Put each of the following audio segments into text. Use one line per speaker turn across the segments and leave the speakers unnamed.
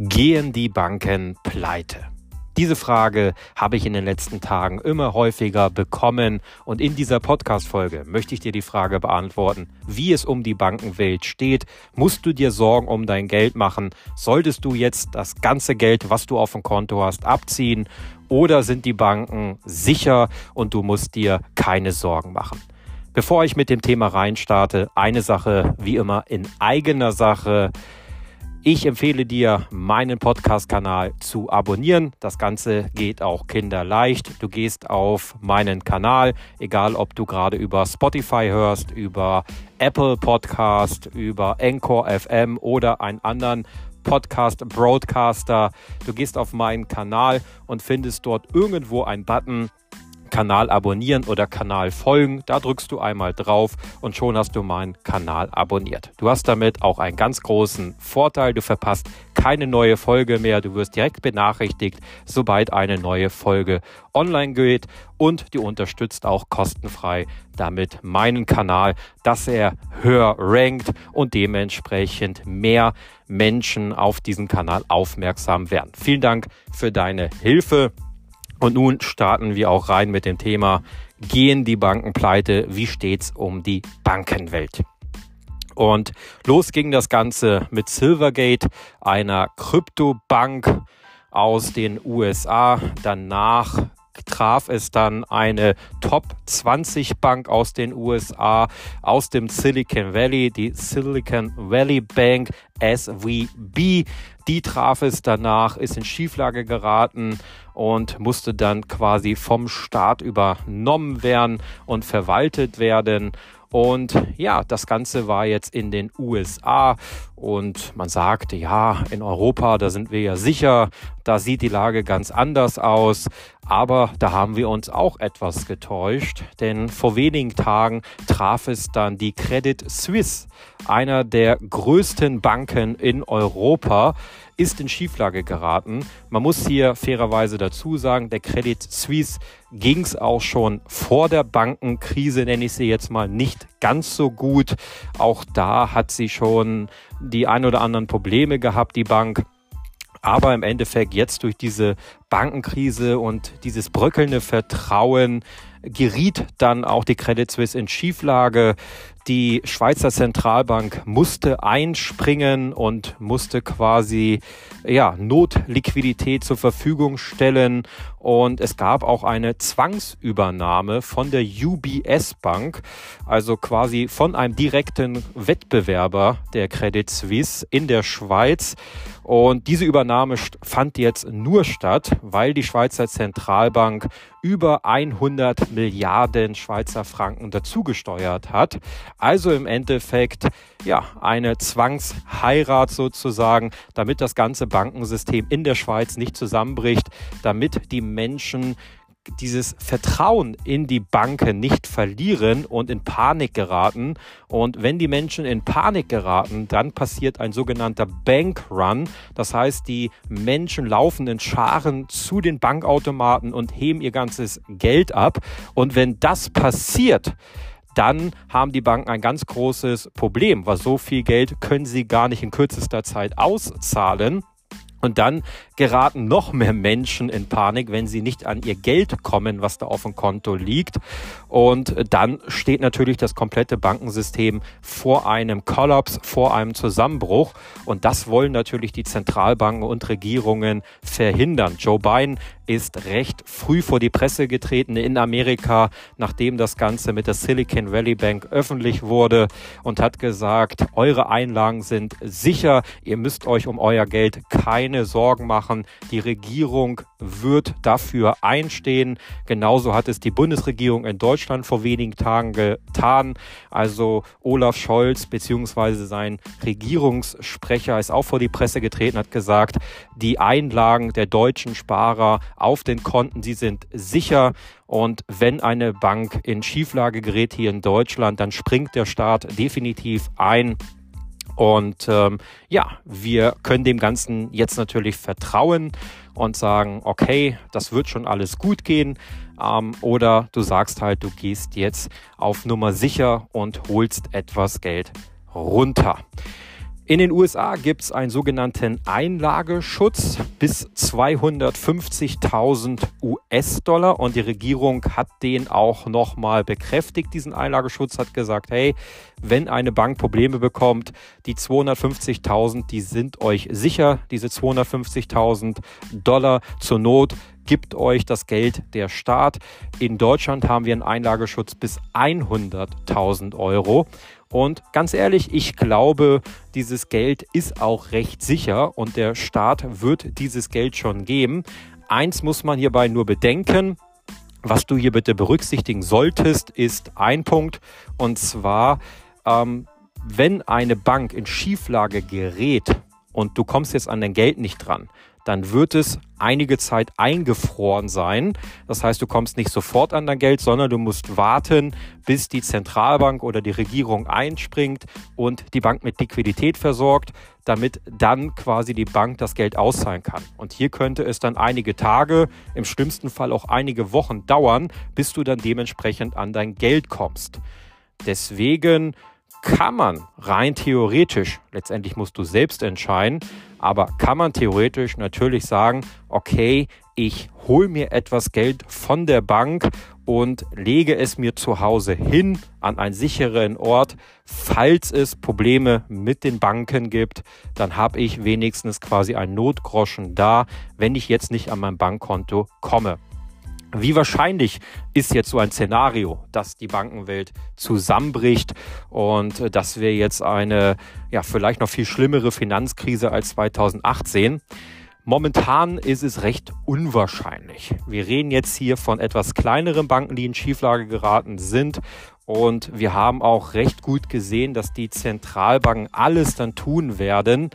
Gehen die Banken pleite? Diese Frage habe ich in den letzten Tagen immer häufiger bekommen und in dieser Podcast-Folge möchte ich dir die Frage beantworten, wie es um die Bankenwelt steht. Musst du dir Sorgen um dein Geld machen? Solltest du jetzt das ganze Geld, was du auf dem Konto hast, abziehen? Oder sind die Banken sicher und du musst dir keine Sorgen machen? Bevor ich mit dem Thema reinstarte, eine Sache wie immer in eigener Sache. Ich empfehle dir, meinen Podcast-Kanal zu abonnieren. Das Ganze geht auch kinderleicht. Du gehst auf meinen Kanal, egal ob du gerade über Spotify hörst, über Apple Podcast, über Encore FM oder einen anderen Podcast Broadcaster. Du gehst auf meinen Kanal und findest dort irgendwo einen Button, Kanal abonnieren oder Kanal folgen. Da drückst du einmal drauf und schon hast du meinen Kanal abonniert. Du hast damit auch einen ganz großen Vorteil. Du verpasst keine neue Folge mehr. Du wirst direkt benachrichtigt, sobald eine neue Folge online geht und du unterstützt auch kostenfrei damit meinen Kanal, dass er höher rankt und dementsprechend mehr Menschen auf diesen Kanal aufmerksam werden. Vielen Dank für deine Hilfe. Und nun starten wir auch rein mit dem Thema, gehen die Banken pleite? Wie steht's um die Bankenwelt? Und los ging das Ganze mit Silvergate, einer Kryptobank aus den USA. Danach traf es dann eine Top 20 Bank aus den USA, aus dem Silicon Valley, die Silicon Valley Bank SVB. Die traf es danach, ist in Schieflage geraten und musste dann quasi vom Staat übernommen werden und verwaltet werden. Und ja, das Ganze war jetzt in den USA und man sagte, ja, in Europa, da sind wir ja sicher, da sieht die Lage ganz anders aus. Aber da haben wir uns auch etwas getäuscht, denn vor wenigen Tagen traf es dann die Credit Suisse, einer der größten Banken in Europa, ist in Schieflage geraten. Man muss hier fairerweise dazu sagen, der Credit Suisse ging es auch schon vor der Bankenkrise, nenne ich sie jetzt mal, nicht ganz so gut. Auch da hat sie schon die ein oder anderen Probleme gehabt, die Bank. Aber im Endeffekt jetzt durch diese Bankenkrise und dieses bröckelnde Vertrauen geriet dann auch die Credit Suisse in Schieflage. Die Schweizer Zentralbank musste einspringen und musste quasi ja, Notliquidität zur Verfügung stellen. Und es gab auch eine Zwangsübernahme von der UBS Bank, also quasi von einem direkten Wettbewerber der Credit Suisse in der Schweiz. Und diese Übernahme fand jetzt nur statt, weil die Schweizer Zentralbank über 100 Milliarden Schweizer Franken dazugesteuert hat. Also im Endeffekt ja eine Zwangsheirat sozusagen, damit das ganze Bankensystem in der Schweiz nicht zusammenbricht, damit die Menschen dieses Vertrauen in die Banken nicht verlieren und in Panik geraten. Und wenn die Menschen in Panik geraten, dann passiert ein sogenannter Bankrun. Das heißt, die Menschen laufen in Scharen zu den Bankautomaten und heben ihr ganzes Geld ab. Und wenn das passiert, dann haben die Banken ein ganz großes Problem, weil so viel Geld können sie gar nicht in kürzester Zeit auszahlen. Und dann geraten noch mehr Menschen in Panik, wenn sie nicht an ihr Geld kommen, was da auf dem Konto liegt. Und dann steht natürlich das komplette Bankensystem vor einem Kollaps, vor einem Zusammenbruch. Und das wollen natürlich die Zentralbanken und Regierungen verhindern. Joe Biden ist recht früh vor die Presse getreten in Amerika, nachdem das Ganze mit der Silicon Valley Bank öffentlich wurde und hat gesagt, eure Einlagen sind sicher, ihr müsst euch um euer Geld keine Sorgen machen, die Regierung wird dafür einstehen. Genauso hat es die Bundesregierung in Deutschland vor wenigen Tagen getan. Also Olaf Scholz bzw. sein Regierungssprecher ist auch vor die Presse getreten, hat gesagt, die Einlagen der deutschen Sparer auf den Konten, sie sind sicher. Und wenn eine Bank in Schieflage gerät hier in Deutschland, dann springt der Staat definitiv ein. Und ähm, ja, wir können dem Ganzen jetzt natürlich vertrauen und sagen, okay, das wird schon alles gut gehen. Ähm, oder du sagst halt, du gehst jetzt auf Nummer sicher und holst etwas Geld runter. In den USA gibt es einen sogenannten Einlageschutz bis 250.000 US-Dollar und die Regierung hat den auch nochmal bekräftigt, diesen Einlageschutz, hat gesagt, hey, wenn eine Bank Probleme bekommt, die 250.000, die sind euch sicher, diese 250.000 Dollar zur Not gibt euch das Geld der Staat. In Deutschland haben wir einen Einlageschutz bis 100.000 Euro. Und ganz ehrlich, ich glaube, dieses Geld ist auch recht sicher und der Staat wird dieses Geld schon geben. Eins muss man hierbei nur bedenken. Was du hier bitte berücksichtigen solltest, ist ein Punkt. Und zwar, ähm, wenn eine Bank in Schieflage gerät und du kommst jetzt an dein Geld nicht dran, dann wird es einige Zeit eingefroren sein. Das heißt, du kommst nicht sofort an dein Geld, sondern du musst warten, bis die Zentralbank oder die Regierung einspringt und die Bank mit Liquidität versorgt, damit dann quasi die Bank das Geld auszahlen kann. Und hier könnte es dann einige Tage, im schlimmsten Fall auch einige Wochen dauern, bis du dann dementsprechend an dein Geld kommst. Deswegen kann man rein theoretisch, letztendlich musst du selbst entscheiden, aber kann man theoretisch natürlich sagen, okay, ich hole mir etwas Geld von der Bank und lege es mir zu Hause hin an einen sicheren Ort. Falls es Probleme mit den Banken gibt, dann habe ich wenigstens quasi einen Notgroschen da, wenn ich jetzt nicht an mein Bankkonto komme. Wie wahrscheinlich ist jetzt so ein Szenario, dass die Bankenwelt zusammenbricht und äh, dass wir jetzt eine, ja, vielleicht noch viel schlimmere Finanzkrise als 2018? Momentan ist es recht unwahrscheinlich. Wir reden jetzt hier von etwas kleineren Banken, die in Schieflage geraten sind. Und wir haben auch recht gut gesehen, dass die Zentralbanken alles dann tun werden,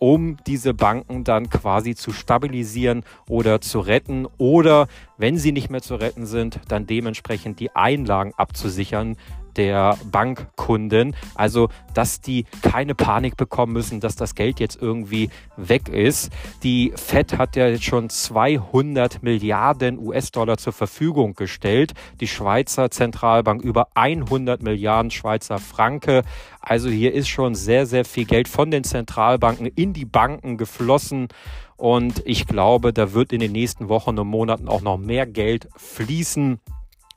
um diese Banken dann quasi zu stabilisieren oder zu retten. Oder wenn sie nicht mehr zu retten sind, dann dementsprechend die Einlagen abzusichern, der Bankkunden. Also, dass die keine Panik bekommen müssen, dass das Geld jetzt irgendwie weg ist. Die Fed hat ja jetzt schon 200 Milliarden US-Dollar zur Verfügung gestellt. Die Schweizer Zentralbank über 100 Milliarden Schweizer Franke. Also hier ist schon sehr, sehr viel Geld von den Zentralbanken in die Banken geflossen. Und ich glaube, da wird in den nächsten Wochen und Monaten auch noch mehr Geld fließen.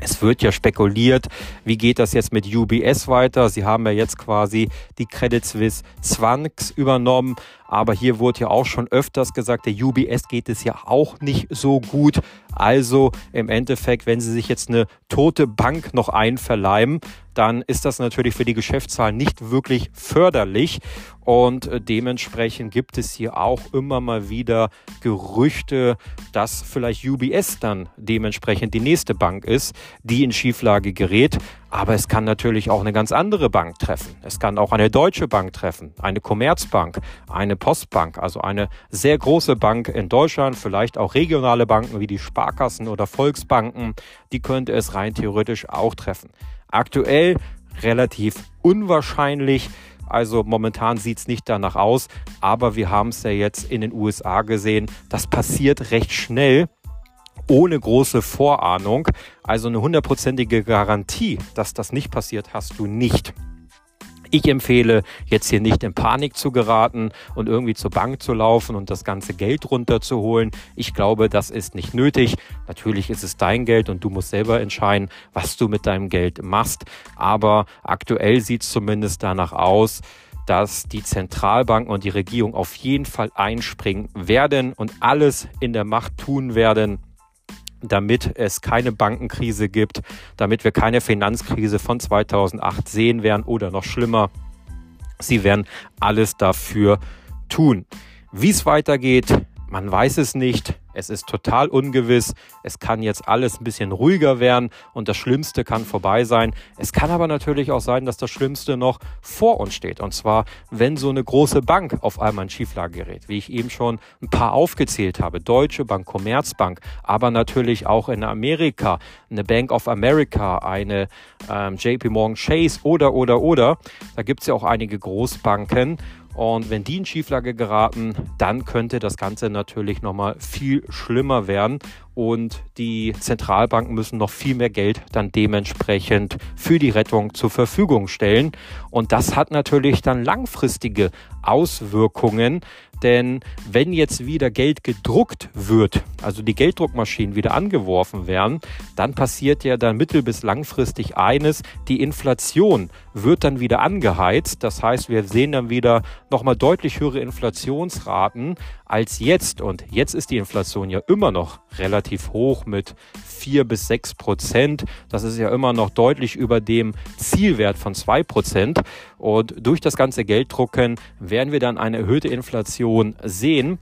Es wird ja spekuliert, wie geht das jetzt mit UBS weiter? Sie haben ja jetzt quasi die Credit Suisse zwangs übernommen, aber hier wurde ja auch schon öfters gesagt, der UBS geht es ja auch nicht so gut. Also im Endeffekt, wenn Sie sich jetzt eine tote Bank noch einverleiben, dann ist das natürlich für die Geschäftszahlen nicht wirklich förderlich. Und äh, dementsprechend gibt es hier auch immer mal wieder Gerüchte, dass vielleicht UBS dann dementsprechend die nächste Bank ist, die in Schieflage gerät. Aber es kann natürlich auch eine ganz andere Bank treffen. Es kann auch eine deutsche Bank treffen, eine Commerzbank, eine Postbank, also eine sehr große Bank in Deutschland, vielleicht auch regionale Banken wie die Sparkassen oder Volksbanken, die könnte es rein theoretisch auch treffen. Aktuell relativ unwahrscheinlich. Also momentan sieht es nicht danach aus, aber wir haben es ja jetzt in den USA gesehen. Das passiert recht schnell ohne große Vorahnung. Also eine hundertprozentige Garantie, dass das nicht passiert, hast du nicht. Ich empfehle jetzt hier nicht in Panik zu geraten und irgendwie zur Bank zu laufen und das ganze Geld runterzuholen. Ich glaube, das ist nicht nötig. Natürlich ist es dein Geld und du musst selber entscheiden, was du mit deinem Geld machst. Aber aktuell sieht es zumindest danach aus, dass die Zentralbank und die Regierung auf jeden Fall einspringen werden und alles in der Macht tun werden, damit es keine Bankenkrise gibt, damit wir keine Finanzkrise von 2008 sehen werden oder noch schlimmer. Sie werden alles dafür tun. Wie es weitergeht, man weiß es nicht. Es ist total ungewiss. Es kann jetzt alles ein bisschen ruhiger werden und das Schlimmste kann vorbei sein. Es kann aber natürlich auch sein, dass das Schlimmste noch vor uns steht. Und zwar, wenn so eine große Bank auf einmal in Schieflage gerät, wie ich eben schon ein paar aufgezählt habe. Deutsche Bank, Commerzbank, aber natürlich auch in Amerika eine Bank of America, eine ähm, JP Morgan Chase oder, oder, oder. Da gibt es ja auch einige Großbanken. Und wenn die in Schieflage geraten, dann könnte das Ganze natürlich nochmal viel schlimmer werden. und die Zentralbanken müssen noch viel mehr Geld dann dementsprechend für die Rettung zur Verfügung stellen. Und das hat natürlich dann langfristige Auswirkungen, denn wenn jetzt wieder Geld gedruckt wird, also die Gelddruckmaschinen wieder angeworfen werden, dann passiert ja dann mittel- bis langfristig eines, die Inflation wird dann wieder angeheizt. Das heißt, wir sehen dann wieder nochmal deutlich höhere Inflationsraten als jetzt. Und jetzt ist die Inflation ja immer noch relativ hoch mit vier bis sechs Prozent. Das ist ja immer noch deutlich über dem Zielwert von zwei Prozent. Und durch das ganze Gelddrucken werden wir dann eine erhöhte Inflation sehen.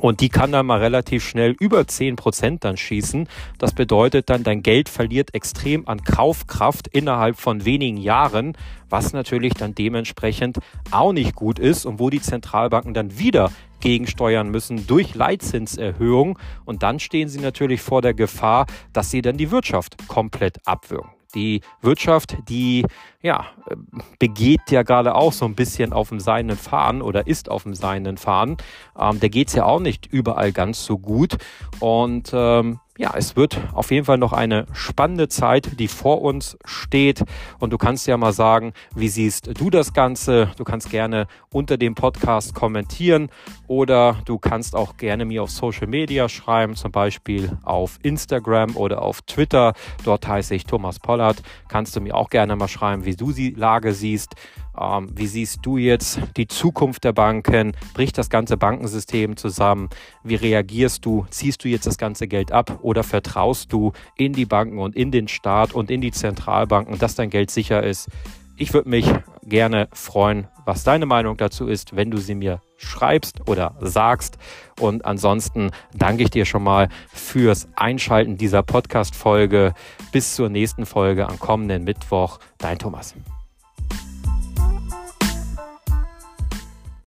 Und die kann dann mal relativ schnell über zehn Prozent dann schießen. Das bedeutet dann, dein Geld verliert extrem an Kaufkraft innerhalb von wenigen Jahren, was natürlich dann dementsprechend auch nicht gut ist und wo die Zentralbanken dann wieder gegensteuern müssen durch Leitzinserhöhung. Und dann stehen sie natürlich vor der Gefahr, dass sie dann die Wirtschaft komplett abwürgen. Die Wirtschaft, die ja, begeht ja gerade auch so ein bisschen auf dem seinen Fahren oder ist auf dem seinen Fahren. Ähm, der geht's ja auch nicht überall ganz so gut. Und ähm, ja, es wird auf jeden Fall noch eine spannende Zeit, die vor uns steht. Und du kannst ja mal sagen, wie siehst du das Ganze? Du kannst gerne unter dem Podcast kommentieren oder du kannst auch gerne mir auf Social Media schreiben, zum Beispiel auf Instagram oder auf Twitter. Dort heiße ich Thomas Pollard. Kannst du mir auch gerne mal schreiben, wie du die Lage siehst. Ähm, wie siehst du jetzt die Zukunft der Banken? Bricht das ganze Bankensystem zusammen? Wie reagierst du? Ziehst du jetzt das ganze Geld ab oder vertraust du in die Banken und in den Staat und in die Zentralbanken, dass dein Geld sicher ist? Ich würde mich gerne freuen, was deine Meinung dazu ist, wenn du sie mir schreibst oder sagst. Und ansonsten danke ich dir schon mal fürs Einschalten dieser Podcast-Folge. Bis zur nächsten Folge am kommenden Mittwoch. Dein Thomas.